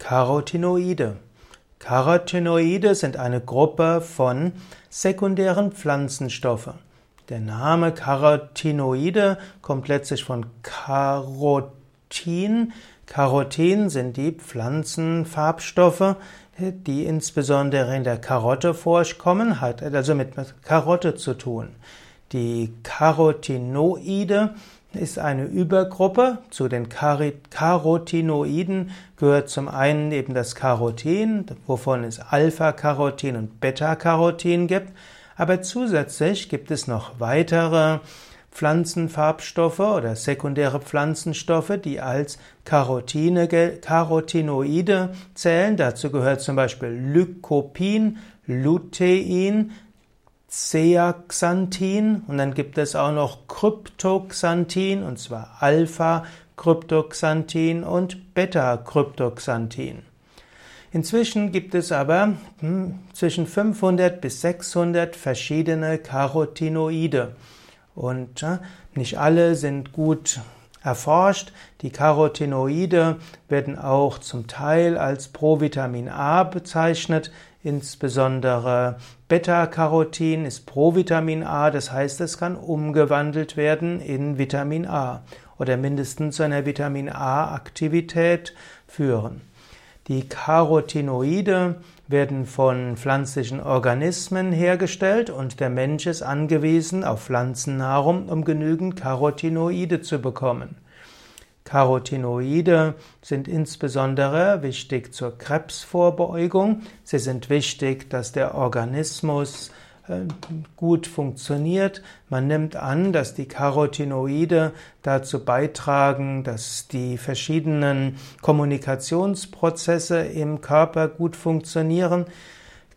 Carotinoide. Carotinoide sind eine Gruppe von sekundären Pflanzenstoffen. Der Name Carotinoide kommt letztlich von Carotin. Carotin sind die Pflanzenfarbstoffe, die insbesondere in der Karotte vorkommen, hat also mit Karotte zu tun. Die Carotinoide ist eine Übergruppe. Zu den Carotinoiden gehört zum einen eben das Carotin, wovon es Alpha-Carotin und Beta-Carotin gibt. Aber zusätzlich gibt es noch weitere Pflanzenfarbstoffe oder sekundäre Pflanzenstoffe, die als Carotine, Carotinoide zählen. Dazu gehört zum Beispiel Lycopin, Lutein, Zeaxanthin und dann gibt es auch noch Kryptoxanthin und zwar Alpha-Kryptoxanthin und Beta-Kryptoxanthin. Inzwischen gibt es aber hm, zwischen 500 bis 600 verschiedene Carotinoide und äh, nicht alle sind gut erforscht. Die Carotinoide werden auch zum Teil als Provitamin A bezeichnet. Insbesondere Beta-Carotin ist Provitamin A, das heißt, es kann umgewandelt werden in Vitamin A oder mindestens zu einer Vitamin A-Aktivität führen. Die Carotinoide werden von pflanzlichen Organismen hergestellt und der Mensch ist angewiesen auf Pflanzennahrung, um genügend Carotinoide zu bekommen. Carotinoide sind insbesondere wichtig zur Krebsvorbeugung. Sie sind wichtig, dass der Organismus äh, gut funktioniert. Man nimmt an, dass die Carotinoide dazu beitragen, dass die verschiedenen Kommunikationsprozesse im Körper gut funktionieren.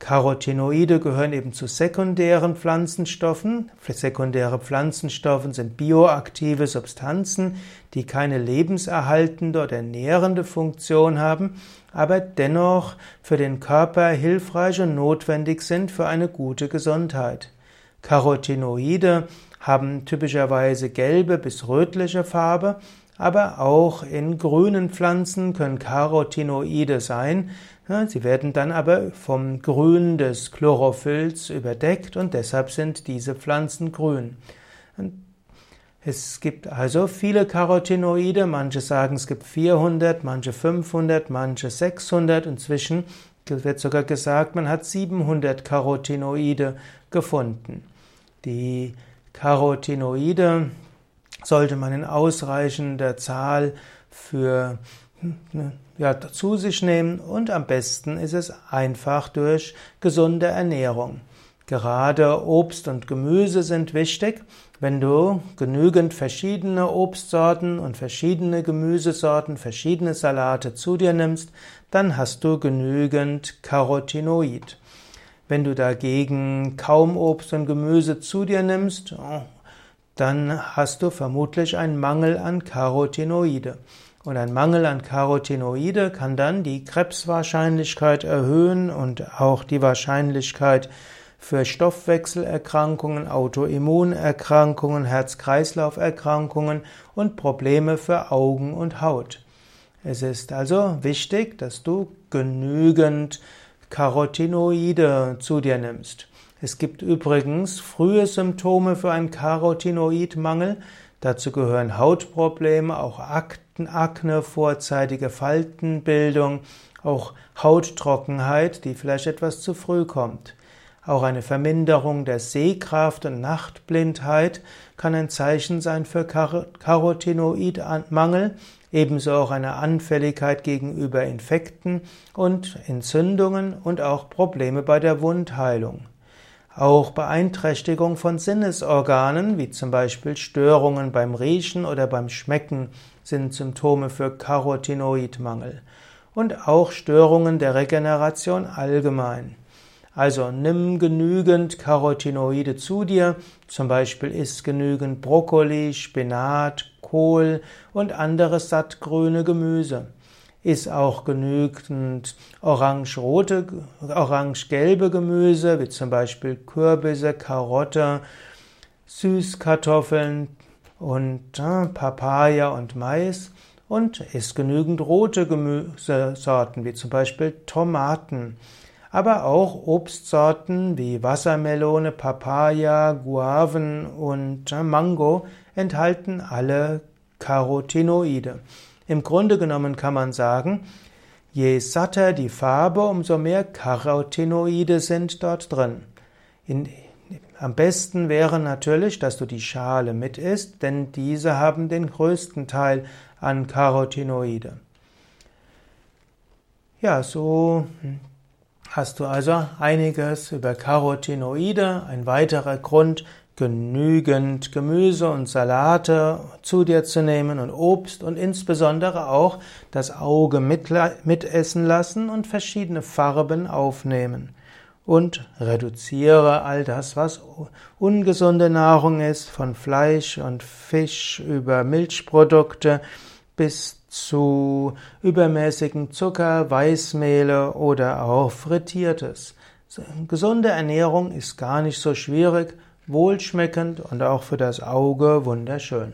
Carotinoide gehören eben zu sekundären Pflanzenstoffen. Sekundäre Pflanzenstoffe sind bioaktive Substanzen, die keine lebenserhaltende oder nährende Funktion haben, aber dennoch für den Körper hilfreich und notwendig sind für eine gute Gesundheit. Carotinoide haben typischerweise gelbe bis rötliche Farbe, aber auch in grünen Pflanzen können Carotinoide sein. Sie werden dann aber vom Grün des Chlorophylls überdeckt und deshalb sind diese Pflanzen grün. Es gibt also viele Carotinoide, manche sagen es gibt 400, manche 500, manche 600. Inzwischen wird sogar gesagt, man hat 700 Carotinoide gefunden. Die Carotinoide sollte man in ausreichender Zahl für ja, zu sich nehmen und am besten ist es einfach durch gesunde Ernährung. Gerade Obst und Gemüse sind wichtig. Wenn du genügend verschiedene Obstsorten und verschiedene Gemüsesorten, verschiedene Salate zu dir nimmst, dann hast du genügend Carotinoid. Wenn du dagegen kaum Obst und Gemüse zu dir nimmst, dann hast du vermutlich einen Mangel an Carotinoide. Und ein Mangel an Carotinoide kann dann die Krebswahrscheinlichkeit erhöhen und auch die Wahrscheinlichkeit für Stoffwechselerkrankungen, Autoimmunerkrankungen, Herz-Kreislauf-Erkrankungen und Probleme für Augen und Haut. Es ist also wichtig, dass du genügend Carotinoide zu dir nimmst. Es gibt übrigens frühe Symptome für einen Carotinoidmangel. Dazu gehören Hautprobleme, auch Akne, vorzeitige Faltenbildung, auch Hauttrockenheit, die vielleicht etwas zu früh kommt. Auch eine Verminderung der Sehkraft und Nachtblindheit kann ein Zeichen sein für Carotinoidmangel, ebenso auch eine Anfälligkeit gegenüber Infekten und Entzündungen und auch Probleme bei der Wundheilung. Auch Beeinträchtigung von Sinnesorganen, wie zum Beispiel Störungen beim Riechen oder beim Schmecken, sind Symptome für Carotinoidmangel. Und auch Störungen der Regeneration allgemein. Also nimm genügend Carotinoide zu dir, zum Beispiel isst genügend Brokkoli, Spinat, Kohl und anderes sattgrüne Gemüse. Iss auch genügend orange-rote, orange-gelbe Gemüse, wie zum Beispiel Kürbisse, Karotte, Süßkartoffeln und äh, Papaya und Mais und isst genügend rote Gemüsesorten, wie zum Beispiel Tomaten. Aber auch Obstsorten wie Wassermelone, Papaya, Guaven und Mango enthalten alle Carotinoide. Im Grunde genommen kann man sagen, je satter die Farbe, umso mehr Carotinoide sind dort drin. In, am besten wäre natürlich, dass du die Schale mit isst, denn diese haben den größten Teil an Carotinoide. Ja, so hast du also einiges über Carotinoide. Ein weiterer Grund, genügend Gemüse und Salate zu dir zu nehmen und Obst und insbesondere auch das Auge mitessen lassen und verschiedene Farben aufnehmen. Und reduziere all das, was ungesunde Nahrung ist, von Fleisch und Fisch über Milchprodukte bis zu übermäßigen Zucker, Weißmehle oder auch Frittiertes. Gesunde Ernährung ist gar nicht so schwierig, wohlschmeckend und auch für das Auge wunderschön.